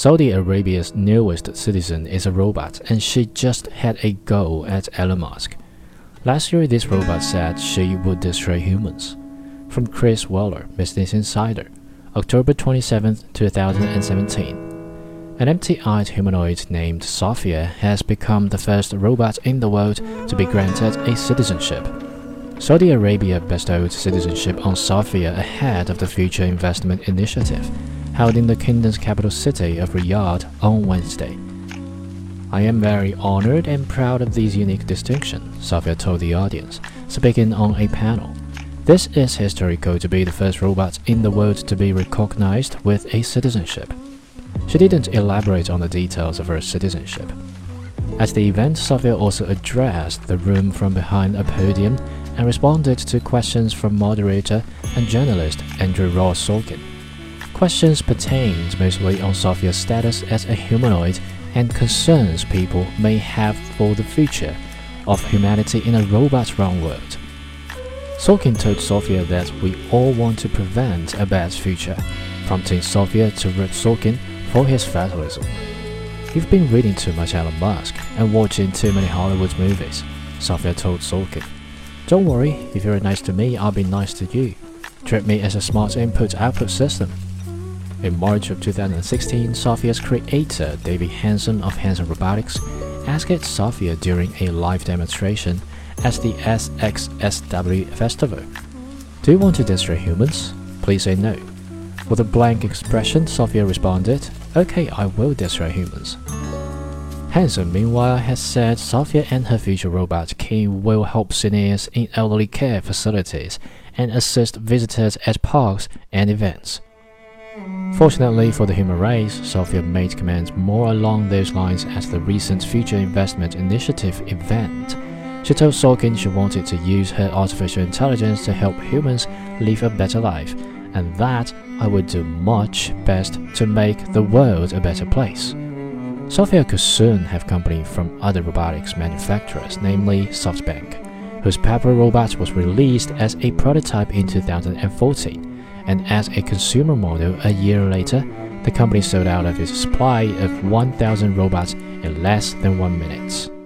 Saudi Arabia's newest citizen is a robot, and she just had a go at Elon Musk. Last year, this robot said she would destroy humans. From Chris Weller, Business Insider, October 27, 2017. An empty-eyed humanoid named Sophia has become the first robot in the world to be granted a citizenship. Saudi Arabia bestowed citizenship on Sophia ahead of the Future Investment Initiative held in the kingdom's capital city of Riyadh on Wednesday. I am very honored and proud of this unique distinction, Sophia told the audience, speaking on a panel. This is historical to be the first robot in the world to be recognized with a citizenship. She didn't elaborate on the details of her citizenship. At the event, Sophia also addressed the room from behind a podium and responded to questions from moderator and journalist Andrew Ross Sorkin. Questions pertained mostly on Sophia's status as a humanoid and concerns people may have for the future of humanity in a robot-run world. Sorkin told Sophia that we all want to prevent a bad future, prompting Sophia to root Sorkin for his fatalism. You've been reading too much Elon Musk and watching too many Hollywood movies, Sophia told Sorkin. Don't worry, if you're nice to me, I'll be nice to you. Treat me as a smart input-output system. In March of 2016, Sophia's creator, David Hanson of Hanson Robotics, asked Sophia during a live demonstration at the SXSW festival, Do you want to destroy humans? Please say no. With a blank expression, Sophia responded, Okay, I will destroy humans. Hanson, meanwhile, has said Sophia and her future robot King will help seniors in elderly care facilities and assist visitors at parks and events. Fortunately for the human race, Sophia made comments more along those lines at the recent Future Investment Initiative event. She told Sorkin she wanted to use her artificial intelligence to help humans live a better life, and that I would do much best to make the world a better place. Sophia could soon have company from other robotics manufacturers, namely SoftBank, whose Pepper robot was released as a prototype in 2014 and as a consumer model a year later, the company sold out of its supply of 1,000 robots in less than one minute.